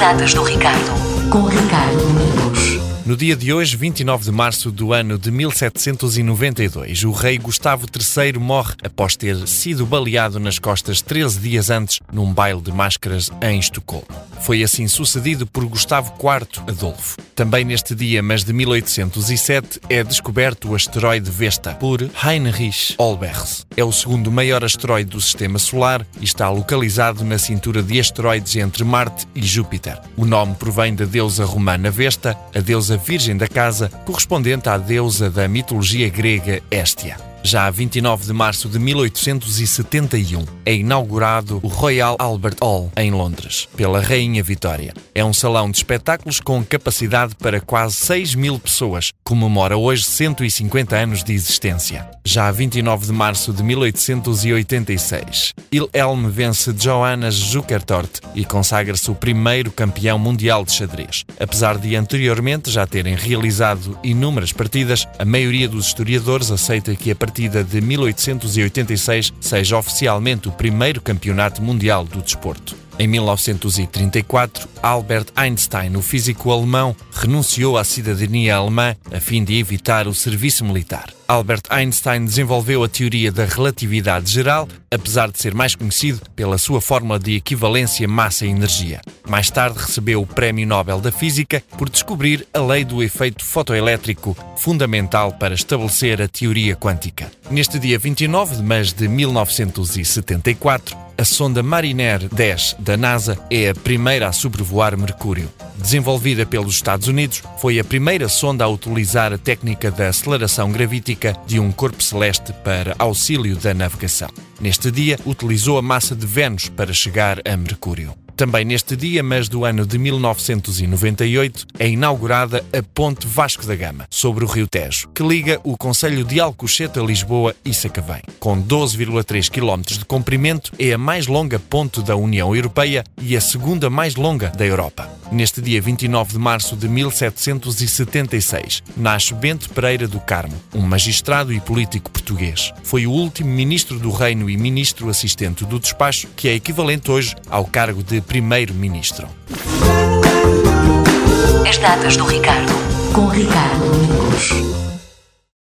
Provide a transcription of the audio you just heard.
do Ricardo, com Ricardo Domingos. No dia de hoje, 29 de março do ano de 1792, o rei Gustavo III morre após ter sido baleado nas costas 13 dias antes num baile de máscaras em Estocolmo. Foi assim sucedido por Gustavo IV Adolfo. Também neste dia, mas de 1807, é descoberto o asteroide Vesta por Heinrich Olbers. É o segundo maior asteroide do Sistema Solar e está localizado na cintura de asteroides entre Marte e Júpiter. O nome provém da deusa romana Vesta, a deusa virgem da casa, correspondente à deusa da mitologia grega Hestia. Já a 29 de março de 1871 é inaugurado o Royal Albert Hall, em Londres, pela Rainha Vitória. É um salão de espetáculos com capacidade para quase 6 mil pessoas. Comemora hoje 150 anos de existência. Já a 29 de março de 1886, Wilhelm vence Johannes Zukertort e consagra-se o primeiro campeão mundial de xadrez. Apesar de anteriormente já terem realizado inúmeras partidas, a maioria dos historiadores aceita que a partida de 1886 seja oficialmente o primeiro campeonato mundial do desporto. Em 1934, Albert Einstein, o físico alemão, renunciou à cidadania alemã a fim de evitar o serviço militar. Albert Einstein desenvolveu a teoria da relatividade geral, apesar de ser mais conhecido pela sua fórmula de equivalência massa-energia. Mais tarde recebeu o Prémio Nobel da Física por descobrir a lei do efeito fotoelétrico, fundamental para estabelecer a teoria quântica. Neste dia 29 de maio de 1974, a sonda Mariner 10 da NASA é a primeira a sobrevoar Mercúrio. Desenvolvida pelos Estados Unidos, foi a primeira sonda a utilizar a técnica da aceleração gravítica de um corpo celeste para auxílio da navegação. Neste dia, utilizou a massa de Vênus para chegar a Mercúrio. Também neste dia, mas do ano de 1998, é inaugurada a Ponte Vasco da Gama, sobre o Rio Tejo, que liga o Conselho de Alcochete a Lisboa e Sacavém. Com 12,3 km de comprimento, é a mais longa ponte da União Europeia e a segunda mais longa da Europa. Neste dia 29 de março de 1776, nasce Bento Pereira do Carmo, um magistrado e político português. Foi o último ministro do Reino e ministro assistente do despacho, que é equivalente hoje ao cargo de primeiro-ministro. As datas do Ricardo, com Ricardo Domingos.